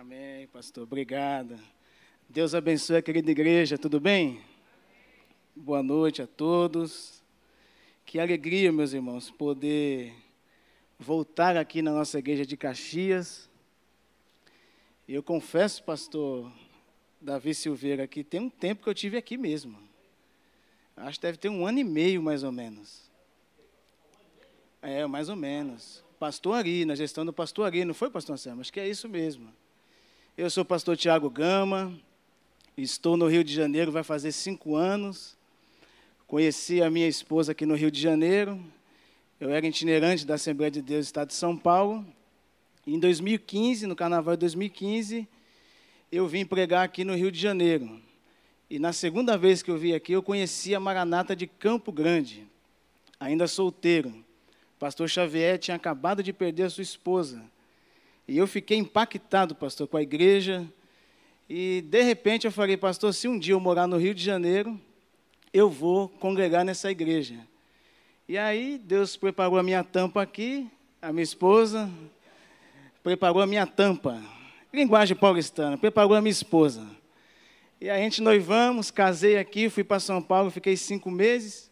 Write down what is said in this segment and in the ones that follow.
Amém, pastor. Obrigado. Deus abençoe a querida igreja, tudo bem? Boa noite a todos. Que alegria, meus irmãos, poder voltar aqui na nossa igreja de Caxias. Eu confesso, pastor Davi Silveira, que tem um tempo que eu tive aqui mesmo. Acho que deve ter um ano e meio, mais ou menos. É, mais ou menos. Pastor Ari, na gestão do pastor Ari, não foi, pastor Anselmo? Acho que é isso mesmo. Eu sou o pastor Tiago Gama, estou no Rio de Janeiro, vai fazer cinco anos. Conheci a minha esposa aqui no Rio de Janeiro. Eu era itinerante da Assembleia de Deus do Estado de São Paulo. Em 2015, no carnaval de 2015, eu vim pregar aqui no Rio de Janeiro. E na segunda vez que eu vim aqui, eu conheci a Maranata de Campo Grande, ainda solteiro. Pastor Xavier tinha acabado de perder a sua esposa. E eu fiquei impactado, pastor, com a igreja. E, de repente, eu falei, pastor, se um dia eu morar no Rio de Janeiro, eu vou congregar nessa igreja. E aí, Deus preparou a minha tampa aqui, a minha esposa preparou a minha tampa. Linguagem paulistana, preparou a minha esposa. E a gente noivamos, casei aqui, fui para São Paulo, fiquei cinco meses,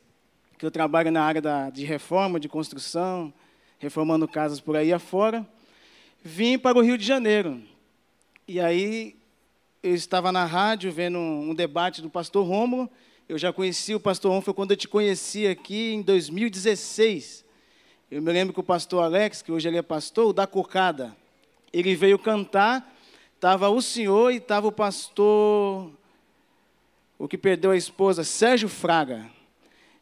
que eu trabalho na área da, de reforma, de construção, reformando casas por aí afora vim para o Rio de Janeiro. E aí eu estava na rádio vendo um, debate do pastor Rômulo. Eu já conheci o pastor Rômulo, foi quando eu te conheci aqui em 2016. Eu me lembro que o pastor Alex, que hoje ele é pastor, o da Cocada, ele veio cantar, estava o senhor e estava o pastor, o que perdeu a esposa, Sérgio Fraga.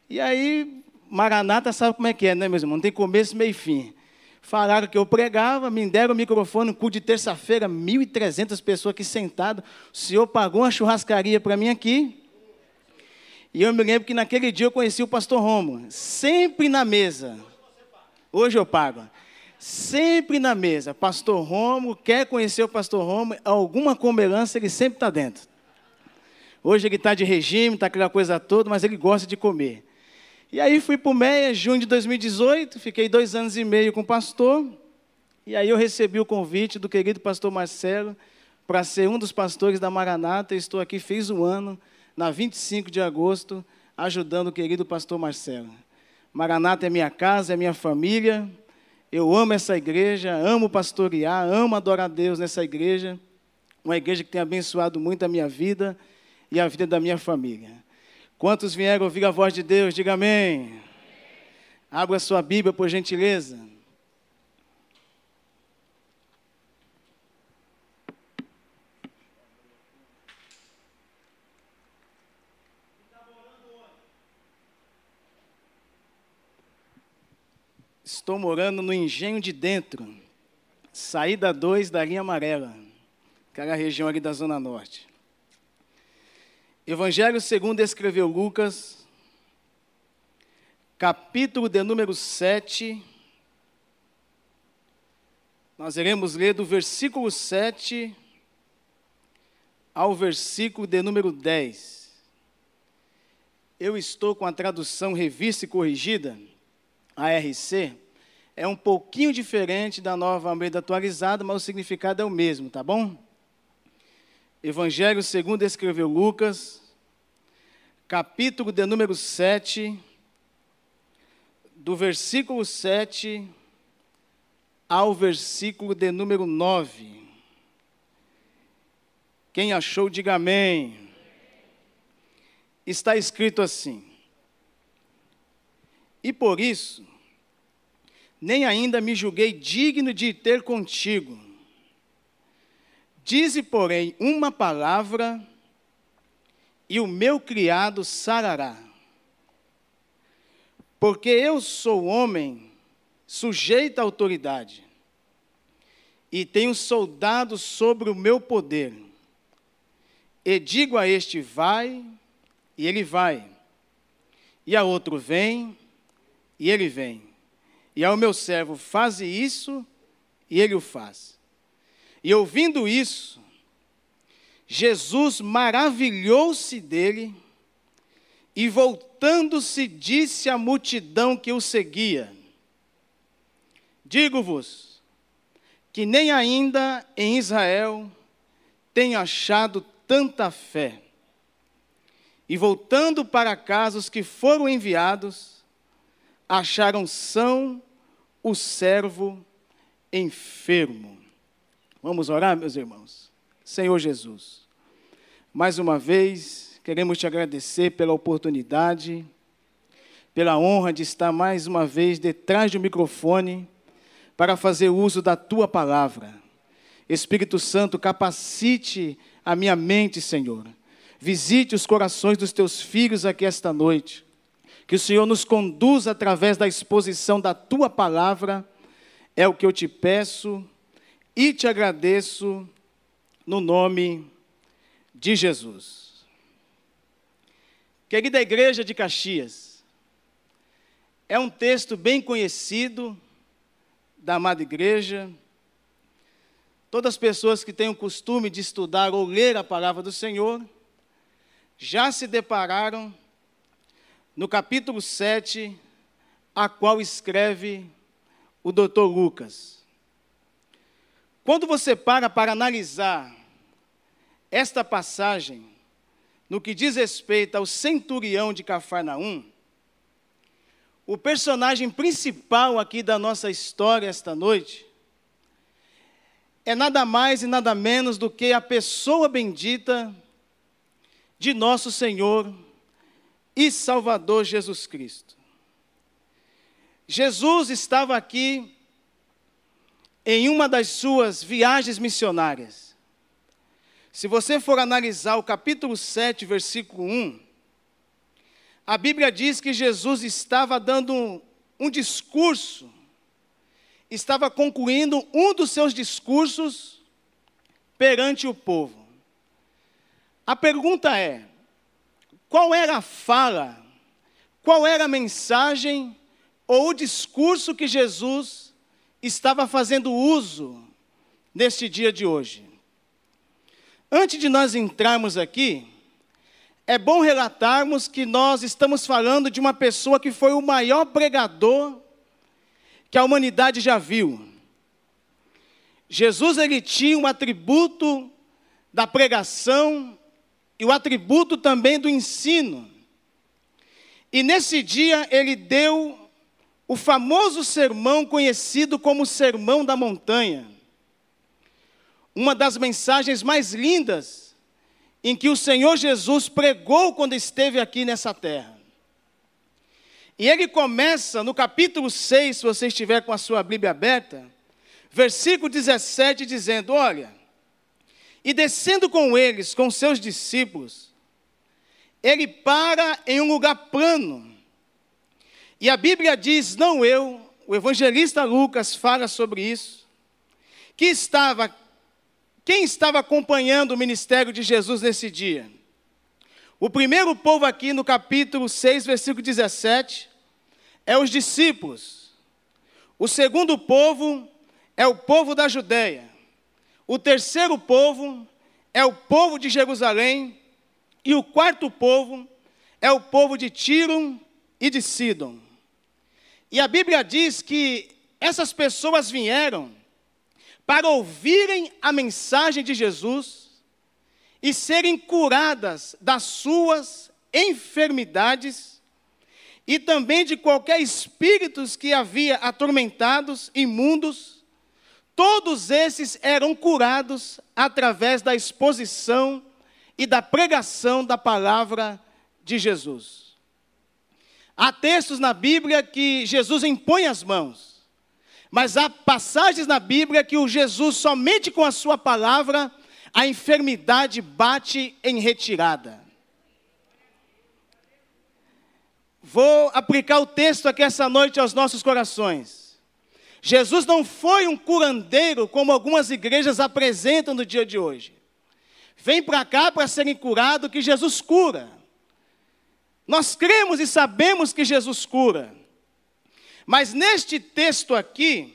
E aí, Maranata sabe como é que é, né, meus irmãos? Não tem começo, meio e fim. Falaram que eu pregava, me deram o microfone, no culto de terça-feira, 1.300 pessoas aqui sentadas. O senhor pagou uma churrascaria para mim aqui. E eu me lembro que naquele dia eu conheci o pastor Romo, sempre na mesa. Hoje eu pago. Sempre na mesa. Pastor Romo, quer conhecer o pastor Romo, alguma comelança ele sempre está dentro. Hoje ele está de regime, está aquela coisa toda, mas ele gosta de comer. E aí fui para o MEIA, junho de 2018, fiquei dois anos e meio com o pastor. E aí eu recebi o convite do querido pastor Marcelo para ser um dos pastores da Maranata. estou aqui, fiz um ano, na 25 de agosto, ajudando o querido pastor Marcelo. Maranata é minha casa, é minha família. Eu amo essa igreja, amo pastorear, amo adorar a Deus nessa igreja. Uma igreja que tem abençoado muito a minha vida e a vida da minha família. Quantos vieram ouvir a voz de Deus? Diga amém. Abra sua Bíblia, por gentileza. Estou morando no Engenho de Dentro, saída 2 da linha amarela, aquela região ali da Zona Norte. Evangelho segundo escreveu Lucas, capítulo de número 7. Nós iremos ler do versículo 7 ao versículo de número 10. Eu estou com a tradução revista e corrigida, ARC. É um pouquinho diferente da nova Almeida atualizada, mas o significado é o mesmo, tá bom? Evangelho segundo escreveu Lucas, capítulo de número 7, do versículo 7 ao versículo de número 9. Quem achou, diga amém. Está escrito assim: E por isso, nem ainda me julguei digno de ter contigo Dize, porém, uma palavra, e o meu criado sarará. Porque eu sou homem sujeito à autoridade, e tenho soldados sobre o meu poder. E digo a este, vai, e ele vai. E a outro, vem, e ele vem. E ao meu servo, faze isso, e ele o faz. E ouvindo isso, Jesus maravilhou-se dele e, voltando-se, disse à multidão que o seguia: Digo-vos que nem ainda em Israel tenho achado tanta fé. E voltando para casa, os que foram enviados acharam são o servo enfermo. Vamos orar, meus irmãos. Senhor Jesus, mais uma vez queremos te agradecer pela oportunidade, pela honra de estar mais uma vez detrás do microfone para fazer uso da tua palavra. Espírito Santo, capacite a minha mente, Senhor. Visite os corações dos teus filhos aqui esta noite. Que o Senhor nos conduza através da exposição da tua palavra. É o que eu te peço e te agradeço no nome de Jesus. Querida Igreja de Caxias, é um texto bem conhecido da amada igreja. Todas as pessoas que têm o costume de estudar ou ler a palavra do Senhor já se depararam no capítulo 7, a qual escreve o doutor Lucas. Quando você para para analisar esta passagem, no que diz respeito ao centurião de Cafarnaum, o personagem principal aqui da nossa história esta noite é nada mais e nada menos do que a pessoa bendita de nosso Senhor e Salvador Jesus Cristo. Jesus estava aqui em uma das suas viagens missionárias. Se você for analisar o capítulo 7, versículo 1, a Bíblia diz que Jesus estava dando um, um discurso, estava concluindo um dos seus discursos perante o povo. A pergunta é: qual era a fala, qual era a mensagem ou o discurso que Jesus estava fazendo uso neste dia de hoje. Antes de nós entrarmos aqui, é bom relatarmos que nós estamos falando de uma pessoa que foi o maior pregador que a humanidade já viu. Jesus ele tinha um atributo da pregação e o atributo também do ensino. E nesse dia ele deu o famoso sermão conhecido como Sermão da Montanha. Uma das mensagens mais lindas em que o Senhor Jesus pregou quando esteve aqui nessa terra. E ele começa no capítulo 6, se você estiver com a sua Bíblia aberta, versículo 17, dizendo: Olha, e descendo com eles, com seus discípulos, ele para em um lugar plano e a Bíblia diz, não eu, o evangelista Lucas fala sobre isso, que estava, quem estava acompanhando o ministério de Jesus nesse dia? O primeiro povo aqui no capítulo 6, versículo 17, é os discípulos. O segundo povo é o povo da Judéia. O terceiro povo é o povo de Jerusalém. E o quarto povo é o povo de Tiro e de Sidom. E a Bíblia diz que essas pessoas vieram para ouvirem a mensagem de Jesus e serem curadas das suas enfermidades e também de qualquer espíritos que havia atormentados, imundos. Todos esses eram curados através da exposição e da pregação da palavra de Jesus. Há textos na Bíblia que Jesus impõe as mãos, mas há passagens na Bíblia que o Jesus, somente com a sua palavra, a enfermidade bate em retirada. Vou aplicar o texto aqui essa noite aos nossos corações. Jesus não foi um curandeiro como algumas igrejas apresentam no dia de hoje. Vem para cá para serem curados que Jesus cura. Nós cremos e sabemos que Jesus cura. Mas neste texto aqui,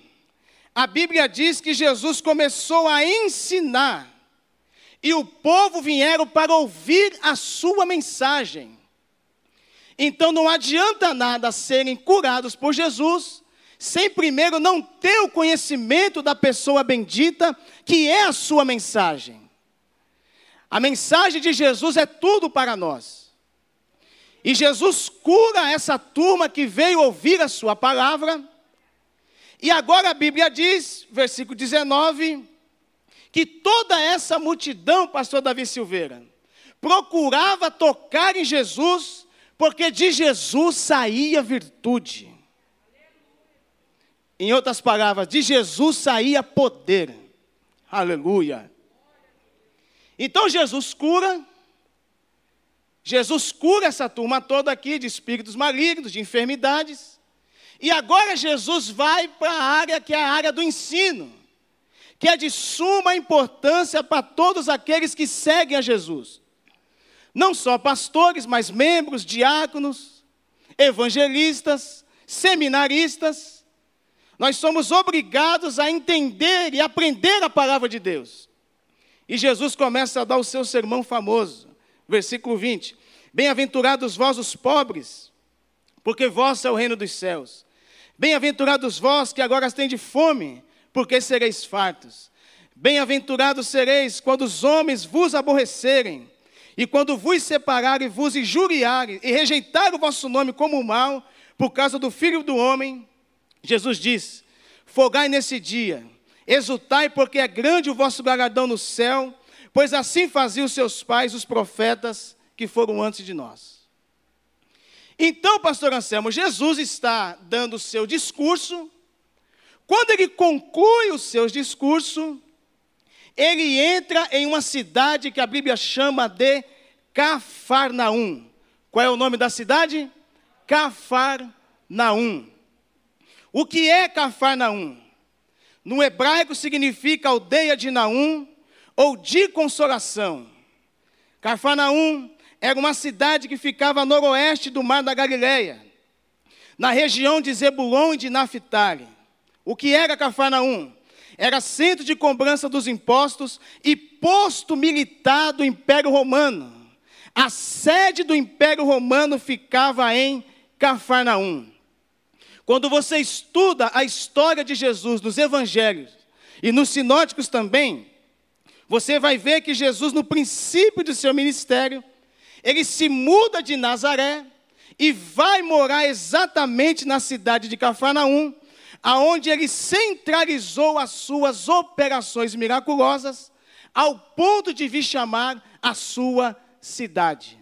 a Bíblia diz que Jesus começou a ensinar e o povo vieram para ouvir a sua mensagem. Então não adianta nada serem curados por Jesus sem primeiro não ter o conhecimento da pessoa bendita, que é a sua mensagem. A mensagem de Jesus é tudo para nós. E Jesus cura essa turma que veio ouvir a sua palavra. E agora a Bíblia diz, versículo 19, que toda essa multidão, pastor Davi Silveira, procurava tocar em Jesus, porque de Jesus saía virtude. Em outras palavras, de Jesus saía poder. Aleluia. Então Jesus cura, Jesus cura essa turma toda aqui de espíritos malignos, de enfermidades. E agora Jesus vai para a área que é a área do ensino, que é de suma importância para todos aqueles que seguem a Jesus. Não só pastores, mas membros, diáconos, evangelistas, seminaristas nós somos obrigados a entender e aprender a palavra de Deus. E Jesus começa a dar o seu sermão famoso, versículo 20: Bem-aventurados vós os pobres, porque vós é o reino dos céus. Bem-aventurados vós que agora tendes fome, porque sereis fartos. Bem-aventurados sereis quando os homens vos aborrecerem, e quando vos separarem, vos injuriarem, e rejeitarem o vosso nome como mal, por causa do Filho do Homem. Jesus diz: Fogai nesse dia, exultai, porque é grande o vosso galardão no céu, pois assim faziam seus pais, os profetas que foram antes de nós. Então, pastor Anselmo, Jesus está dando o seu discurso. Quando ele conclui o seu discurso, ele entra em uma cidade que a Bíblia chama de Cafarnaum. Qual é o nome da cidade? Cafarnaum. O que é Cafarnaum? No hebraico significa aldeia de Naum ou de consolação. Cafarnaum era uma cidade que ficava a noroeste do mar da Galileia, na região de Zebulon e de Naphtali. O que era Cafarnaum? Era centro de cobrança dos impostos e posto militar do Império Romano. A sede do Império Romano ficava em Cafarnaum. Quando você estuda a história de Jesus nos evangelhos e nos sinóticos também, você vai ver que Jesus, no princípio do seu ministério, ele se muda de Nazaré e vai morar exatamente na cidade de Cafarnaum, aonde ele centralizou as suas operações miraculosas, ao ponto de vir chamar a sua cidade.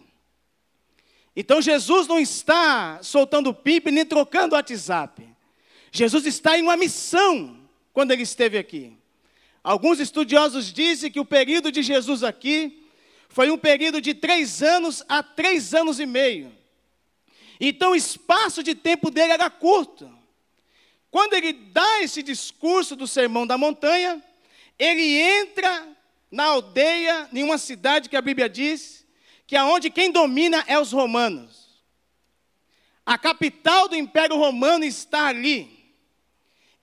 Então Jesus não está soltando pipa nem trocando WhatsApp. Jesus está em uma missão quando ele esteve aqui. Alguns estudiosos dizem que o período de Jesus aqui foi um período de três anos a três anos e meio. Então o espaço de tempo dele era curto. Quando ele dá esse discurso do Sermão da Montanha, ele entra na aldeia, em uma cidade que a Bíblia diz que aonde quem domina é os romanos. A capital do Império Romano está ali.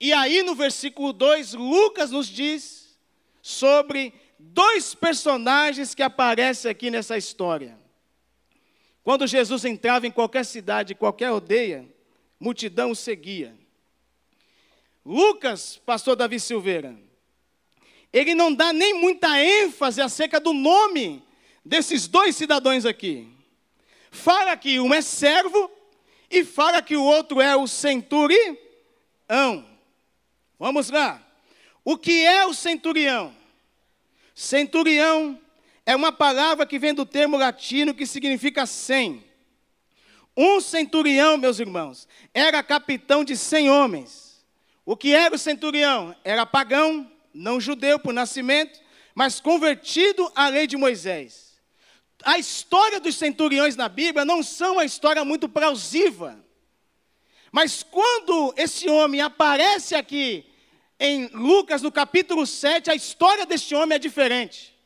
E aí no versículo 2, Lucas nos diz sobre dois personagens que aparecem aqui nessa história. Quando Jesus entrava em qualquer cidade, qualquer aldeia, multidão o seguia. Lucas, pastor Davi Silveira, ele não dá nem muita ênfase acerca do nome desses dois cidadãos aqui. Fala que um é servo e fala que o outro é o centurião. Vamos lá. O que é o centurião? Centurião é uma palavra que vem do termo latino que significa cem. Um centurião, meus irmãos, era capitão de cem homens. O que era o centurião? Era pagão, não judeu por nascimento, mas convertido à lei de Moisés a história dos centuriões na Bíblia não são uma história muito plausível. Mas quando esse homem aparece aqui em Lucas, no capítulo 7, a história deste homem é diferente.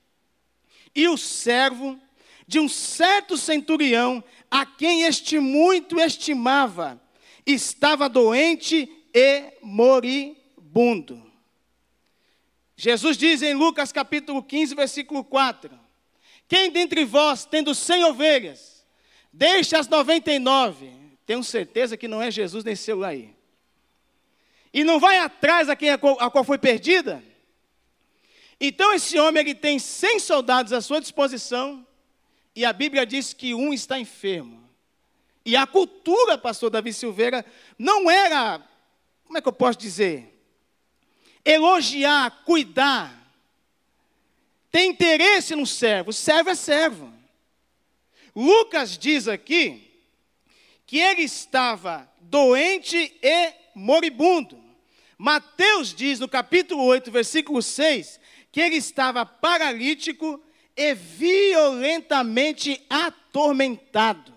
E o servo de um certo centurião, a quem este muito estimava, estava doente e moribundo. Jesus diz em Lucas capítulo 15, versículo 4: quem dentre vós, tendo cem ovelhas, deixa as noventa e nove? Tenho certeza que não é Jesus nem seu aí. e não vai atrás a quem a qual, a qual foi perdida? Então esse homem ele tem 100 soldados à sua disposição e a Bíblia diz que um está enfermo. E a cultura, pastor Davi Silveira, não era, como é que eu posso dizer? Elogiar, cuidar, ter interesse no servo. Servo é servo. Lucas diz aqui que ele estava doente e moribundo. Mateus diz no capítulo 8, versículo 6, que ele estava paralítico e violentamente atormentado.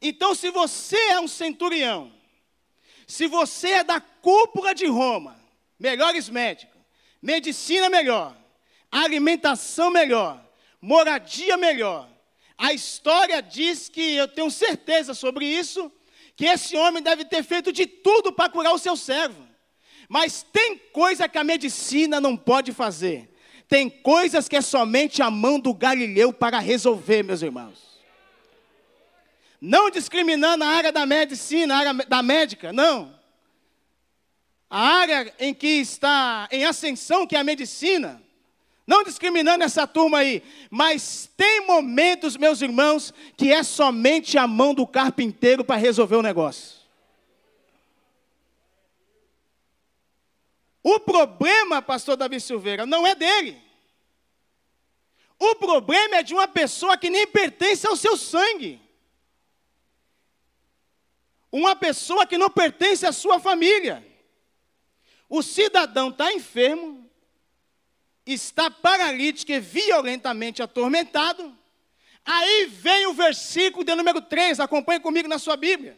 Então, se você é um centurião, se você é da cúpula de Roma, melhores médicos, medicina melhor, alimentação melhor, moradia melhor, a história diz que eu tenho certeza sobre isso, que esse homem deve ter feito de tudo para curar o seu servo. Mas tem coisa que a medicina não pode fazer. Tem coisas que é somente a mão do Galileu para resolver, meus irmãos. Não discriminando a área da medicina, a área da médica, não. A área em que está em ascensão, que é a medicina, não discriminando essa turma aí, mas tem momentos, meus irmãos, que é somente a mão do carpinteiro para resolver o negócio. O problema, pastor Davi Silveira, não é dele. O problema é de uma pessoa que nem pertence ao seu sangue. Uma pessoa que não pertence à sua família. O cidadão está enfermo, está paralítico e violentamente atormentado. Aí vem o versículo de número 3, acompanhe comigo na sua Bíblia.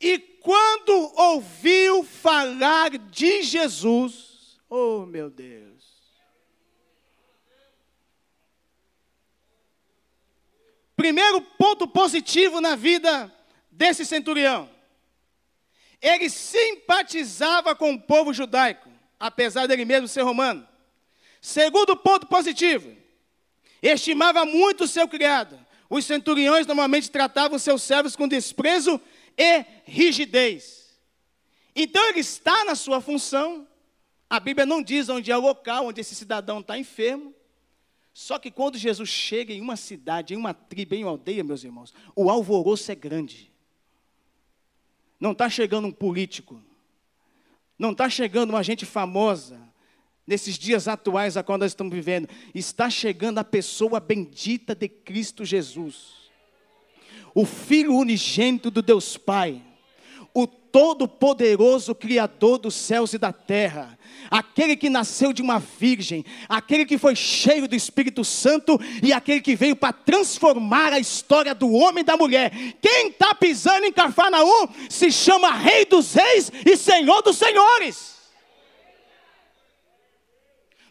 E quando ouviu falar de Jesus, oh meu Deus. Primeiro ponto positivo na vida desse centurião. Ele simpatizava com o povo judaico, apesar dele mesmo ser romano. Segundo ponto positivo, estimava muito o seu criado. Os centuriões normalmente tratavam seus servos com desprezo e rigidez. Então ele está na sua função. A Bíblia não diz onde é o local onde esse cidadão está enfermo. Só que quando Jesus chega em uma cidade, em uma tribo, em uma aldeia, meus irmãos, o alvoroço é grande. Não está chegando um político, não está chegando uma gente famosa, nesses dias atuais a qual nós estamos vivendo, está chegando a pessoa bendita de Cristo Jesus, o Filho unigênito do Deus Pai, o Todo-Poderoso Criador dos céus e da terra, aquele que nasceu de uma virgem, aquele que foi cheio do Espírito Santo e aquele que veio para transformar a história do homem e da mulher. Quem está pisando em Cafarnaum se chama Rei dos Reis e Senhor dos Senhores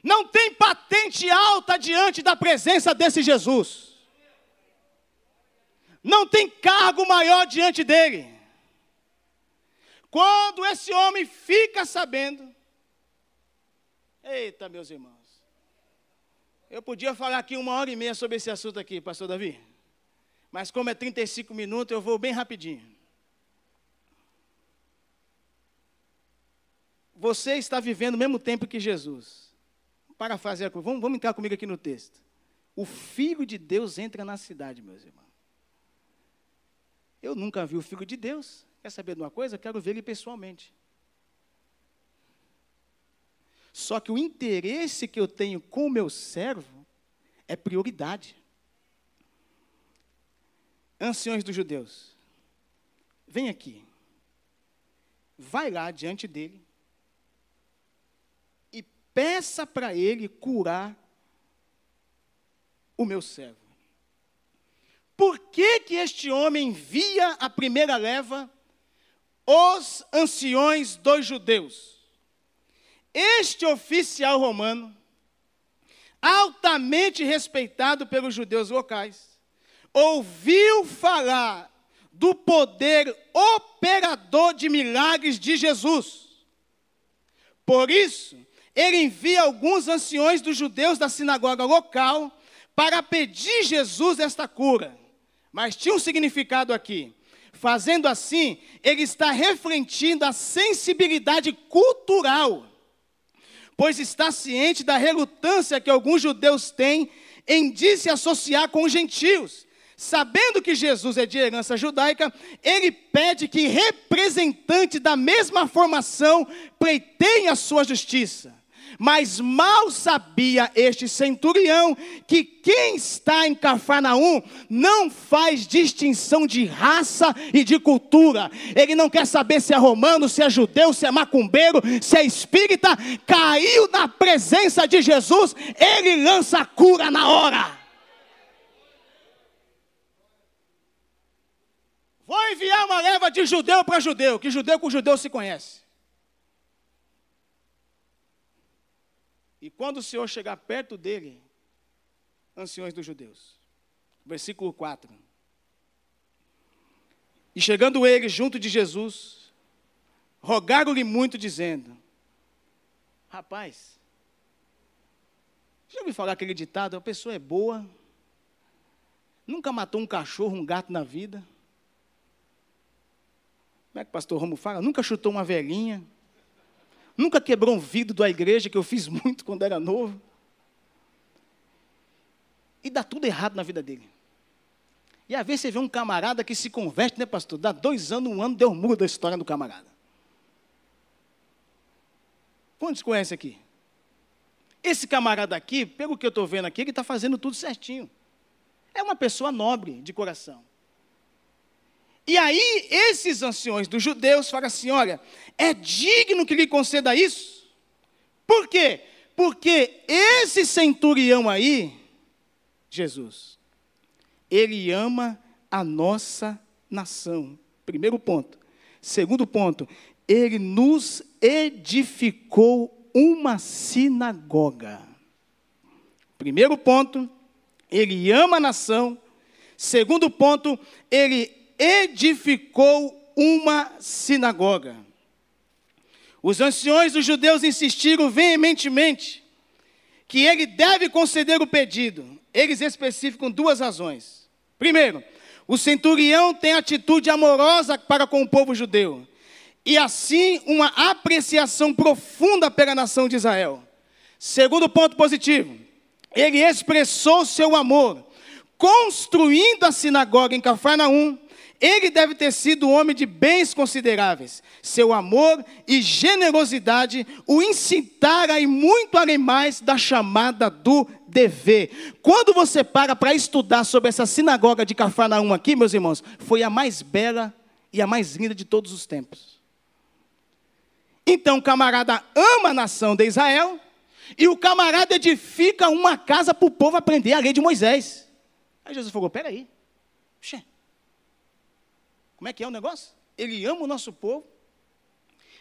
não tem patente alta diante da presença desse Jesus. Não tem cargo maior diante dele. Quando esse homem fica sabendo, eita, meus irmãos, eu podia falar aqui uma hora e meia sobre esse assunto aqui, pastor Davi, mas como é 35 minutos, eu vou bem rapidinho. Você está vivendo o mesmo tempo que Jesus parafrasear, vamos, vamos entrar comigo aqui no texto. O Filho de Deus entra na cidade, meus irmãos. Eu nunca vi o Filho de Deus. Quer saber de uma coisa? Quero ver ele pessoalmente. Só que o interesse que eu tenho com o meu servo é prioridade. Anciões dos judeus, vem aqui. Vai lá diante dele peça para ele curar o meu servo. Por que, que este homem via a primeira leva os anciões dos judeus? Este oficial romano, altamente respeitado pelos judeus locais, ouviu falar do poder operador de milagres de Jesus. Por isso, ele envia alguns anciões dos judeus da sinagoga local para pedir Jesus esta cura. Mas tinha um significado aqui. Fazendo assim, ele está refletindo a sensibilidade cultural, pois está ciente da relutância que alguns judeus têm em se associar com os gentios. Sabendo que Jesus é de herança judaica, ele pede que representantes da mesma formação pleiteiem a sua justiça. Mas mal sabia este centurião que quem está em Cafarnaum não faz distinção de raça e de cultura. Ele não quer saber se é romano, se é judeu, se é macumbeiro, se é espírita. Caiu na presença de Jesus, ele lança a cura na hora. Vou enviar uma leva de judeu para judeu, que judeu com judeu se conhece. E quando o Senhor chegar perto dele, anciões dos judeus. Versículo 4. E chegando ele junto de Jesus, rogaram-lhe muito, dizendo: Rapaz, já ouviu falar aquele ditado? A pessoa é boa, nunca matou um cachorro, um gato na vida. Como é que o pastor Romo fala? Nunca chutou uma velhinha. Nunca quebrou um vidro da igreja, que eu fiz muito quando era novo. E dá tudo errado na vida dele. E às vezes você vê um camarada que se converte, né, pastor? Dá dois anos, um ano, deu um muro da história do camarada. Quantos conhecem aqui? Esse camarada aqui, pelo que eu estou vendo aqui, ele está fazendo tudo certinho. É uma pessoa nobre de coração. E aí, esses anciões dos judeus falam assim: olha, é digno que lhe conceda isso? Por quê? Porque esse centurião aí, Jesus, ele ama a nossa nação. Primeiro ponto. Segundo ponto, ele nos edificou uma sinagoga. Primeiro ponto, ele ama a nação. Segundo ponto, ele edificou uma sinagoga. Os anciões dos judeus insistiram veementemente que ele deve conceder o pedido. Eles especificam duas razões. Primeiro, o centurião tem atitude amorosa para com o povo judeu, e assim uma apreciação profunda pela nação de Israel. Segundo ponto positivo, ele expressou seu amor, construindo a sinagoga em Cafarnaum, ele deve ter sido um homem de bens consideráveis. Seu amor e generosidade o incitaram a ir muito além mais da chamada do dever. Quando você para para estudar sobre essa sinagoga de Cafarnaum aqui, meus irmãos, foi a mais bela e a mais linda de todos os tempos. Então o camarada ama a nação de Israel e o camarada edifica uma casa para o povo aprender a lei de Moisés. Aí Jesus falou: peraí, Puxa, como é que é o negócio? Ele ama o nosso povo.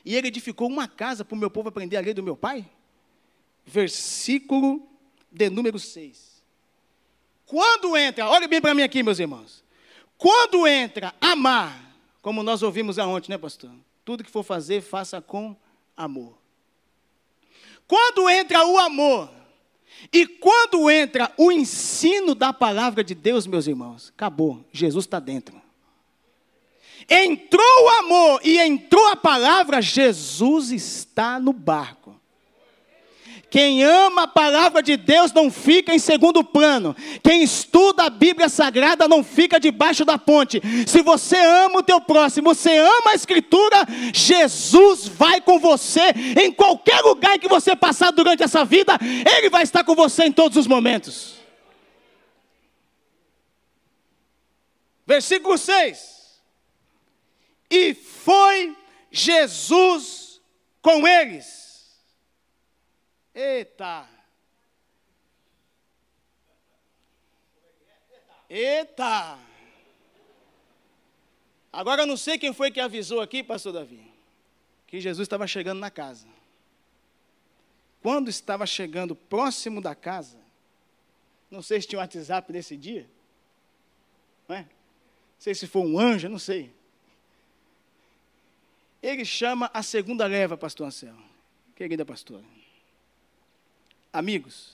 E ele edificou uma casa para o meu povo aprender a lei do meu pai. Versículo de número 6. Quando entra, olha bem para mim aqui, meus irmãos. Quando entra amar, como nós ouvimos aonde, né, pastor? Tudo que for fazer, faça com amor. Quando entra o amor, e quando entra o ensino da palavra de Deus, meus irmãos, acabou. Jesus está dentro. Entrou o amor e entrou a palavra, Jesus está no barco. Quem ama a palavra de Deus não fica em segundo plano. Quem estuda a Bíblia Sagrada não fica debaixo da ponte. Se você ama o teu próximo, você ama a Escritura, Jesus vai com você em qualquer lugar que você passar durante essa vida, Ele vai estar com você em todos os momentos. Versículo 6 e foi Jesus com eles. Eita! Eita! Agora eu não sei quem foi que avisou aqui, pastor Davi, que Jesus estava chegando na casa. Quando estava chegando próximo da casa, não sei se tinha um WhatsApp nesse dia, não é? Não sei se foi um anjo, não sei. Ele chama a segunda leva, pastor Anselmo. Querida pastora. Amigos,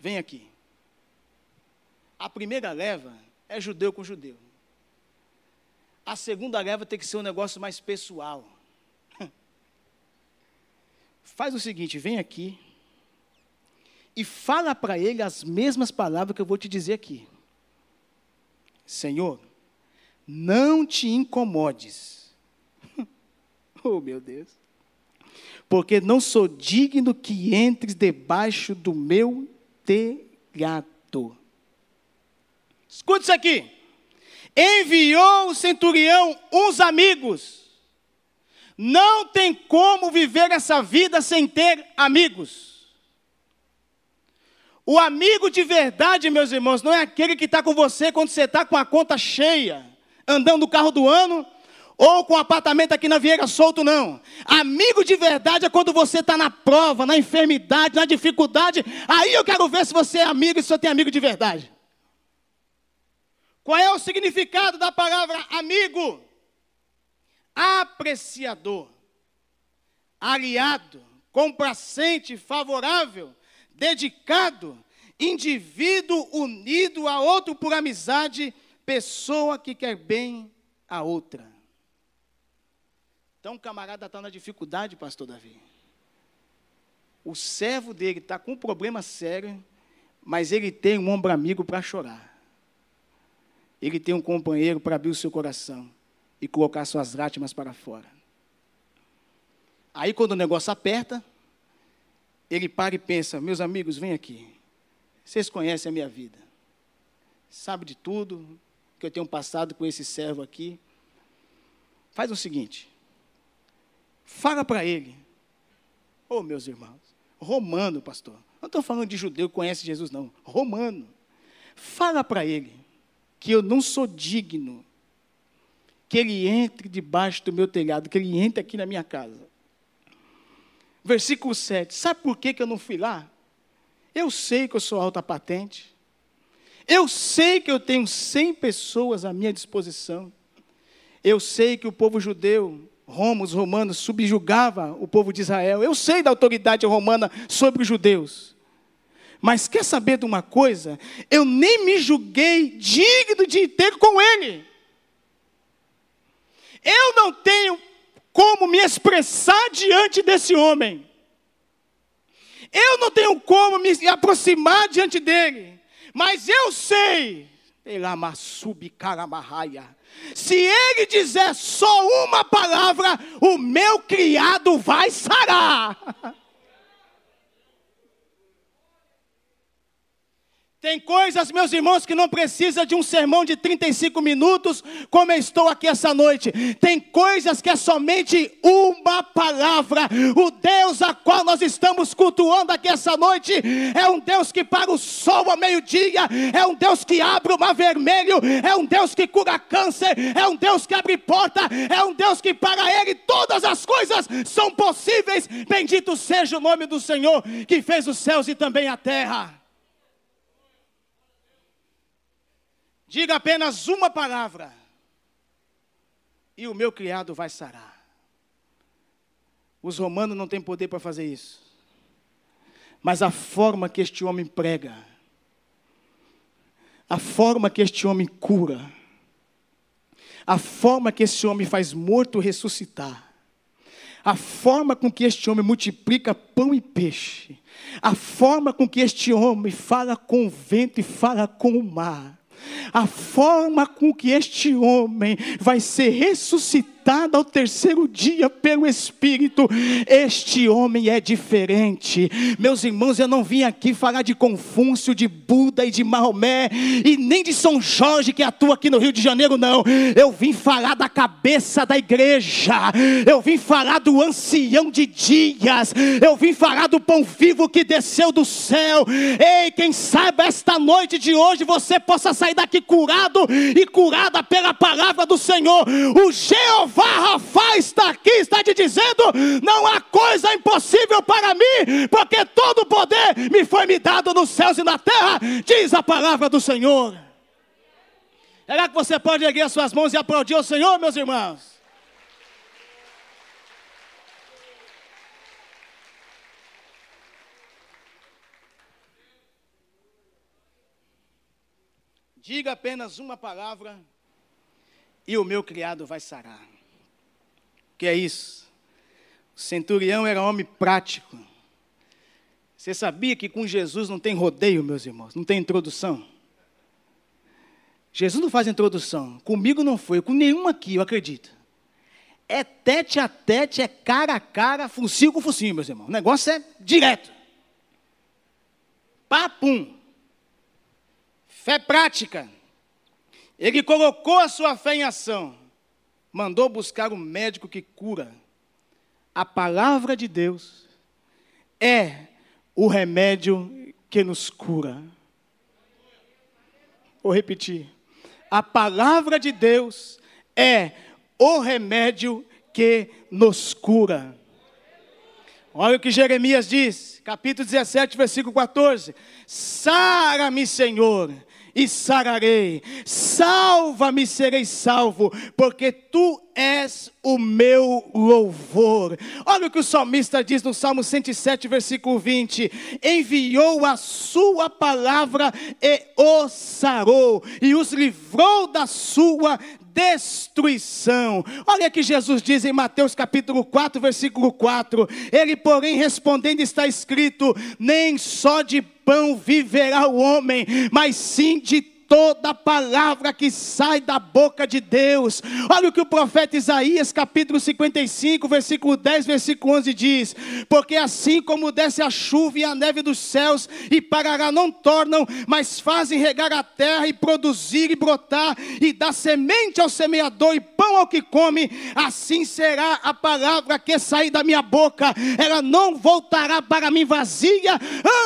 vem aqui. A primeira leva é judeu com judeu. a segunda leva tem que ser um negócio mais pessoal. Faz o seguinte, vem aqui e fala para ele as mesmas palavras que eu vou te dizer aqui. Senhor, não te incomodes. oh, meu Deus. Porque não sou digno que entres debaixo do meu telhado. Escute isso aqui. Enviou o centurião uns amigos. Não tem como viver essa vida sem ter amigos. O amigo de verdade, meus irmãos, não é aquele que está com você quando você está com a conta cheia, andando no carro do ano, ou com o apartamento aqui na Vieira solto, não. Amigo de verdade é quando você está na prova, na enfermidade, na dificuldade. Aí eu quero ver se você é amigo e se você tem amigo de verdade. Qual é o significado da palavra amigo? Apreciador, aliado, complacente, favorável dedicado, indivíduo unido a outro por amizade, pessoa que quer bem a outra. Então o camarada está na dificuldade, pastor Davi. O servo dele está com um problema sério, mas ele tem um ombro amigo para chorar. Ele tem um companheiro para abrir o seu coração e colocar suas lágrimas para fora. Aí quando o negócio aperta, ele para e pensa: meus amigos, vem aqui. Vocês conhecem a minha vida. Sabe de tudo que eu tenho passado com esse servo aqui. Faz o seguinte. Fala para ele. Ô oh, meus irmãos, romano, pastor. Não estou falando de judeu que conhece Jesus, não. Romano. Fala para ele que eu não sou digno que ele entre debaixo do meu telhado, que ele entre aqui na minha casa. Versículo 7. Sabe por que, que eu não fui lá? Eu sei que eu sou alta patente. Eu sei que eu tenho 100 pessoas à minha disposição. Eu sei que o povo judeu, Roma, os romanos, subjugava o povo de Israel. Eu sei da autoridade romana sobre os judeus. Mas quer saber de uma coisa? Eu nem me julguei digno de ter com ele. Eu não tenho como me expressar diante desse homem. Eu não tenho como me aproximar diante dele, mas eu sei, se ele dizer só uma palavra, o meu criado vai sarar. Tem coisas, meus irmãos, que não precisa de um sermão de 35 minutos, como eu estou aqui essa noite. Tem coisas que é somente uma palavra. O Deus a qual nós estamos cultuando aqui essa noite é um Deus que para o sol ao meio-dia, é um Deus que abre o mar vermelho, é um Deus que cura câncer, é um Deus que abre porta, é um Deus que para ele todas as coisas são possíveis. Bendito seja o nome do Senhor que fez os céus e também a terra. Diga apenas uma palavra, e o meu criado vai sarar. Os romanos não têm poder para fazer isso. Mas a forma que este homem prega, a forma que este homem cura, a forma que este homem faz morto ressuscitar, a forma com que este homem multiplica pão e peixe, a forma com que este homem fala com o vento e fala com o mar, a forma com que este homem vai ser ressuscitado ressuscitado ao terceiro dia pelo Espírito. Este homem é diferente. Meus irmãos, eu não vim aqui falar de Confúcio, de Buda e de Maomé, e nem de São Jorge que atua aqui no Rio de Janeiro, não. Eu vim falar da cabeça da igreja. Eu vim falar do ancião de dias. Eu vim falar do pão vivo que desceu do céu. Ei, quem sabe esta noite de hoje você possa sair daqui curado e curada pela palavra do Senhor. O Jeová Rafa está aqui, está te dizendo: não há coisa impossível para mim, porque todo o poder me foi me dado nos céus e na terra, diz a palavra do Senhor. Será que você pode erguer as suas mãos e aplaudir o Senhor, meus irmãos? Diga apenas uma palavra e o meu criado vai sarar. Que é isso? O centurião era homem prático. Você sabia que com Jesus não tem rodeio, meus irmãos? Não tem introdução? Jesus não faz introdução. Comigo não foi, com nenhum aqui, eu acredito. É tete a tete, é cara a cara, focinho com focinho, meus irmãos. O negócio é direto. Papum. Fé prática. Ele colocou a sua fé em ação. Mandou buscar um médico que cura. A palavra de Deus é o remédio que nos cura. Vou repetir. A palavra de Deus é o remédio que nos cura. Olha o que Jeremias diz, capítulo 17, versículo 14: Sara-me, Senhor, e sararei. Salva-me, serei salvo, porque tu és o meu louvor. Olha o que o salmista diz no Salmo 107, versículo 20: Enviou a sua palavra e os sarou, e os livrou da sua destruição. Olha que Jesus diz em Mateus capítulo 4, versículo 4: Ele, porém, respondendo, está escrito: Nem só de pão viverá o homem, mas sim de toda palavra que sai da boca de Deus. Olha o que o profeta Isaías, capítulo 55, versículo 10, versículo 11 diz: Porque assim como desce a chuva e a neve dos céus, e parará, não tornam, mas fazem regar a terra e produzir e brotar, e dar semente ao semeador e pão ao que come, assim será a palavra que sair da minha boca, ela não voltará para mim vazia,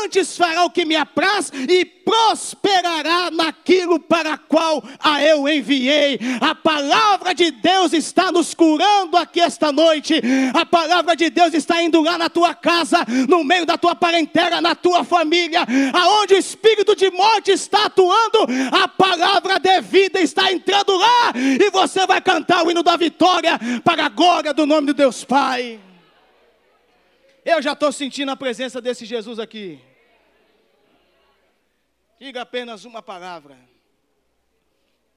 antes fará o que me apraz e prosperará naquilo para qual a eu enviei. A palavra de Deus está nos curando aqui esta noite. A palavra de Deus está indo lá na tua casa, no meio da tua parentela, na tua família, aonde o espírito de morte está atuando, a palavra de vida está entrando lá e você vai cantar o hino da vitória para a glória do nome de Deus Pai. Eu já estou sentindo a presença desse Jesus aqui. Diga apenas uma palavra,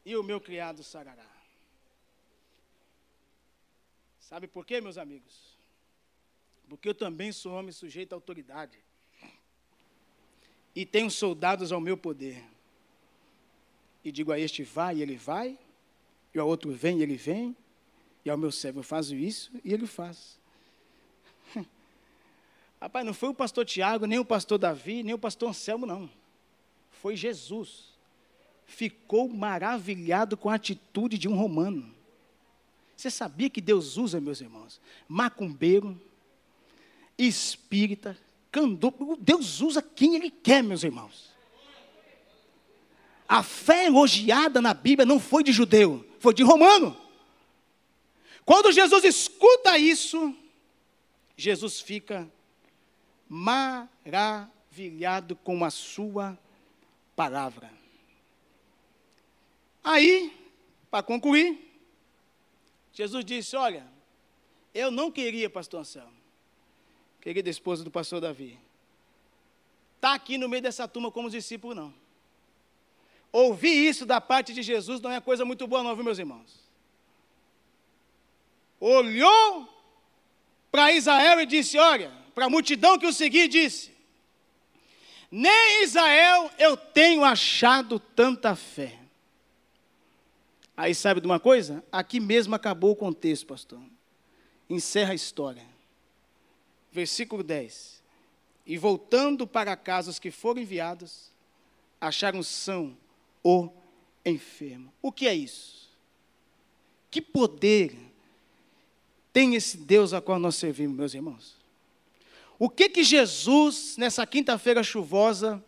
e o meu criado sarará. Sabe por quê, meus amigos? Porque eu também sou homem sujeito à autoridade. E tenho soldados ao meu poder. E digo a este vai, e ele vai. E ao outro vem, e ele vem. E ao meu servo eu faço isso, e ele faz. Rapaz, não foi o pastor Tiago, nem o pastor Davi, nem o pastor Anselmo, não foi Jesus. Ficou maravilhado com a atitude de um romano. Você sabia que Deus usa, meus irmãos, macumbeiro, espírita, candomblé, Deus usa quem Ele quer, meus irmãos. A fé elogiada na Bíblia não foi de judeu, foi de romano. Quando Jesus escuta isso, Jesus fica maravilhado com a sua palavra. Aí, para concluir, Jesus disse: Olha, eu não queria, pastor Anselmo, querida esposa do pastor Davi, estar tá aqui no meio dessa turma como discípulo, não. Ouvir isso da parte de Jesus não é coisa muito boa, não, viu, meus irmãos? Olhou para Israel e disse: Olha, para a multidão que o seguia, disse: nem Israel eu tenho achado tanta fé. Aí sabe de uma coisa? Aqui mesmo acabou o contexto, pastor. Encerra a história. Versículo 10. E voltando para casa os que foram enviados, acharam são o enfermo. O que é isso? Que poder tem esse Deus a qual nós servimos, meus irmãos? O que que Jesus, nessa quinta-feira chuvosa,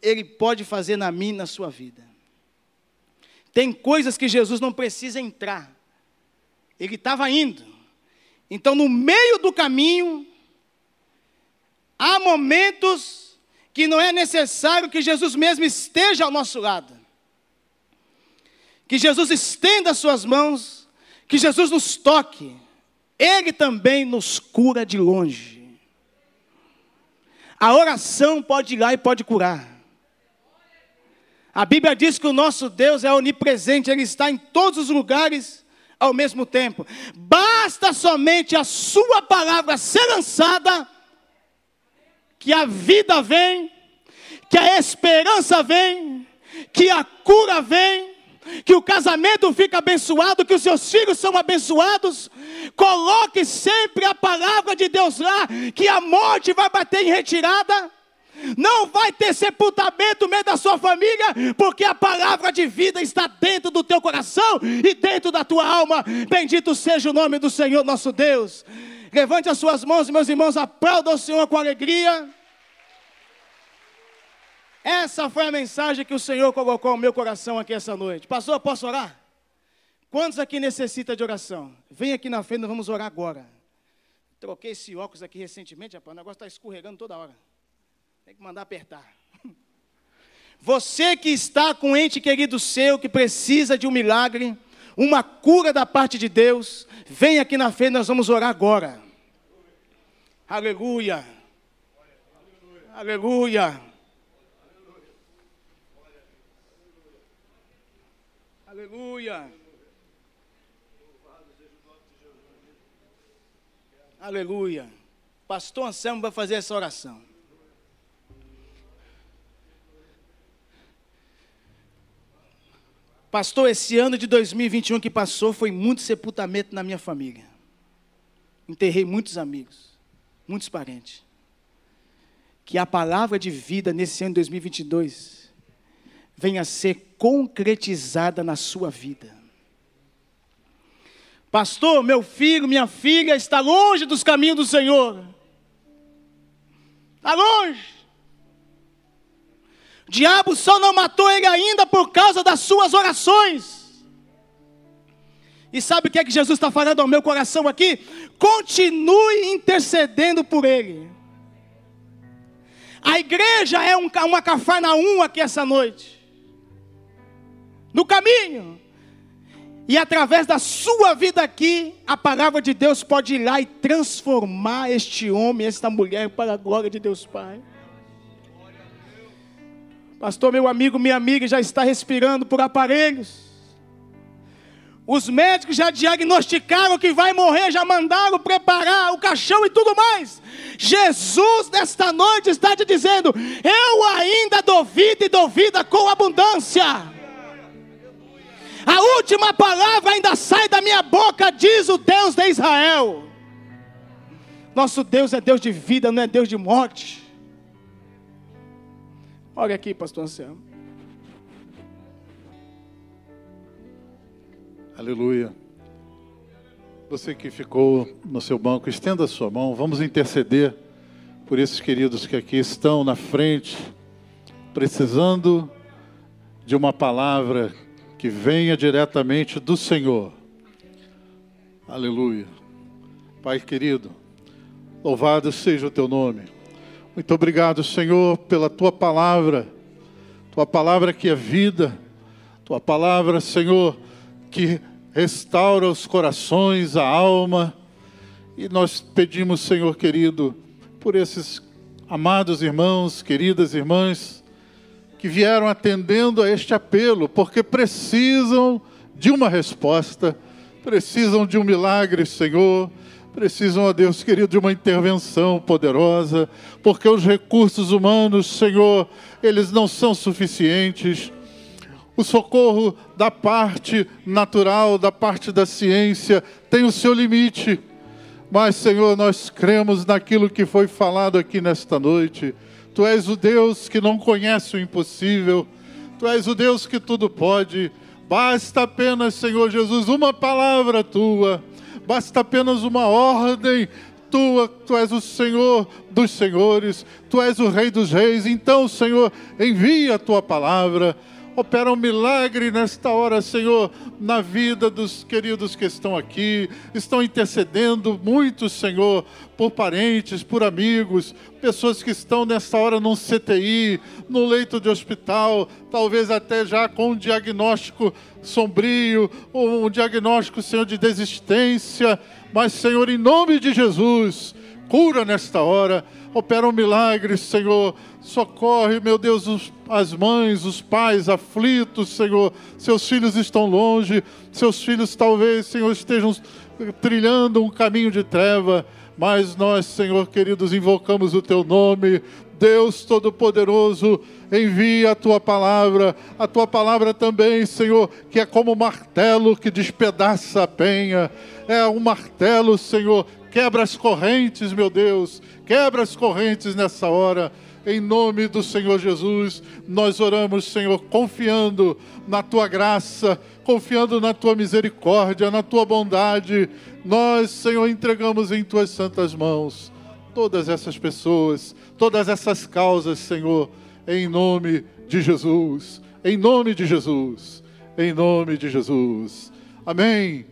ele pode fazer na minha na sua vida? Tem coisas que Jesus não precisa entrar. Ele estava indo. Então, no meio do caminho, há momentos que não é necessário que Jesus mesmo esteja ao nosso lado. Que Jesus estenda as suas mãos, que Jesus nos toque. Ele também nos cura de longe. A oração pode ir lá e pode curar. A Bíblia diz que o nosso Deus é onipresente, Ele está em todos os lugares ao mesmo tempo. Basta somente a Sua palavra ser lançada, que a vida vem, que a esperança vem, que a cura vem, que o casamento fica abençoado, que os seus filhos são abençoados. Coloque sempre a palavra de Deus lá, que a morte vai bater em retirada. Não vai ter sepultamento no meio da sua família, porque a palavra de vida está dentro do teu coração e dentro da tua alma. Bendito seja o nome do Senhor nosso Deus. Levante as suas mãos, meus irmãos, aplauda o Senhor com alegria. Essa foi a mensagem que o Senhor colocou no meu coração aqui essa noite. Pastor, posso orar? Quantos aqui necessita de oração? Vem aqui na frente, nós vamos orar agora. Troquei esse óculos aqui recentemente, rapaz, o negócio está escorregando toda hora. Tem que mandar apertar. Você que está com um ente querido seu, que precisa de um milagre, uma cura da parte de Deus, vem aqui na frente, nós vamos orar agora. Aleluia. Aleluia. Aleluia. Aleluia. Pastor Anselmo vai fazer essa oração. Pastor, esse ano de 2021 que passou foi muito sepultamento na minha família. Enterrei muitos amigos, muitos parentes. Que a palavra de vida nesse ano de 2022 venha a ser concretizada na sua vida. Pastor, meu filho, minha filha está longe dos caminhos do Senhor. Está longe. O diabo só não matou ele ainda por causa das suas orações. E sabe o que é que Jesus está falando ao meu coração aqui? Continue intercedendo por ele. A igreja é um, uma cafarnaum aqui essa noite. No caminho. E através da sua vida aqui, a palavra de Deus pode ir lá e transformar este homem, esta mulher, para a glória de Deus Pai. Pastor, meu amigo, minha amiga já está respirando por aparelhos. Os médicos já diagnosticaram que vai morrer, já mandaram preparar o caixão e tudo mais. Jesus, nesta noite, está te dizendo: Eu ainda dou vida e dou vida com abundância. A última palavra ainda sai da minha boca, diz o Deus de Israel. Nosso Deus é Deus de vida, não é Deus de morte. Olha aqui, pastor Anselmo. Aleluia. Você que ficou no seu banco, estenda a sua mão. Vamos interceder por esses queridos que aqui estão na frente, precisando de uma palavra que venha diretamente do Senhor. Aleluia. Pai querido, louvado seja o teu nome. Muito obrigado, Senhor, pela tua palavra, tua palavra que é vida, tua palavra, Senhor, que restaura os corações, a alma. E nós pedimos, Senhor querido, por esses amados irmãos, queridas irmãs, que vieram atendendo a este apelo, porque precisam de uma resposta, precisam de um milagre, Senhor precisam, ó Deus querido, de uma intervenção poderosa, porque os recursos humanos, Senhor, eles não são suficientes. O socorro da parte natural, da parte da ciência, tem o seu limite. Mas, Senhor, nós cremos naquilo que foi falado aqui nesta noite. Tu és o Deus que não conhece o impossível. Tu és o Deus que tudo pode. Basta apenas, Senhor Jesus, uma palavra tua basta apenas uma ordem. Tu, tu és o Senhor dos senhores, tu és o Rei dos reis. Então, Senhor, envia a tua palavra. Opera um milagre nesta hora, Senhor, na vida dos queridos que estão aqui, estão intercedendo muitos, Senhor, por parentes, por amigos, pessoas que estão nesta hora num CTI, no leito de hospital, talvez até já com um diagnóstico sombrio, um diagnóstico, Senhor, de desistência. Mas, Senhor, em nome de Jesus, cura nesta hora, opera um milagre, Senhor. Socorre, meu Deus, os, as mães, os pais aflitos, Senhor. Seus filhos estão longe, seus filhos talvez, Senhor, estejam trilhando um caminho de treva, mas nós, Senhor queridos, invocamos o Teu nome, Deus Todo-Poderoso, envia a tua palavra, a tua palavra também, Senhor, que é como martelo que despedaça a penha, é um martelo, Senhor, quebra as correntes, meu Deus, quebra as correntes nessa hora. Em nome do Senhor Jesus, nós oramos, Senhor, confiando na tua graça, confiando na tua misericórdia, na tua bondade. Nós, Senhor, entregamos em tuas santas mãos todas essas pessoas, todas essas causas, Senhor, em nome de Jesus. Em nome de Jesus. Em nome de Jesus. Amém.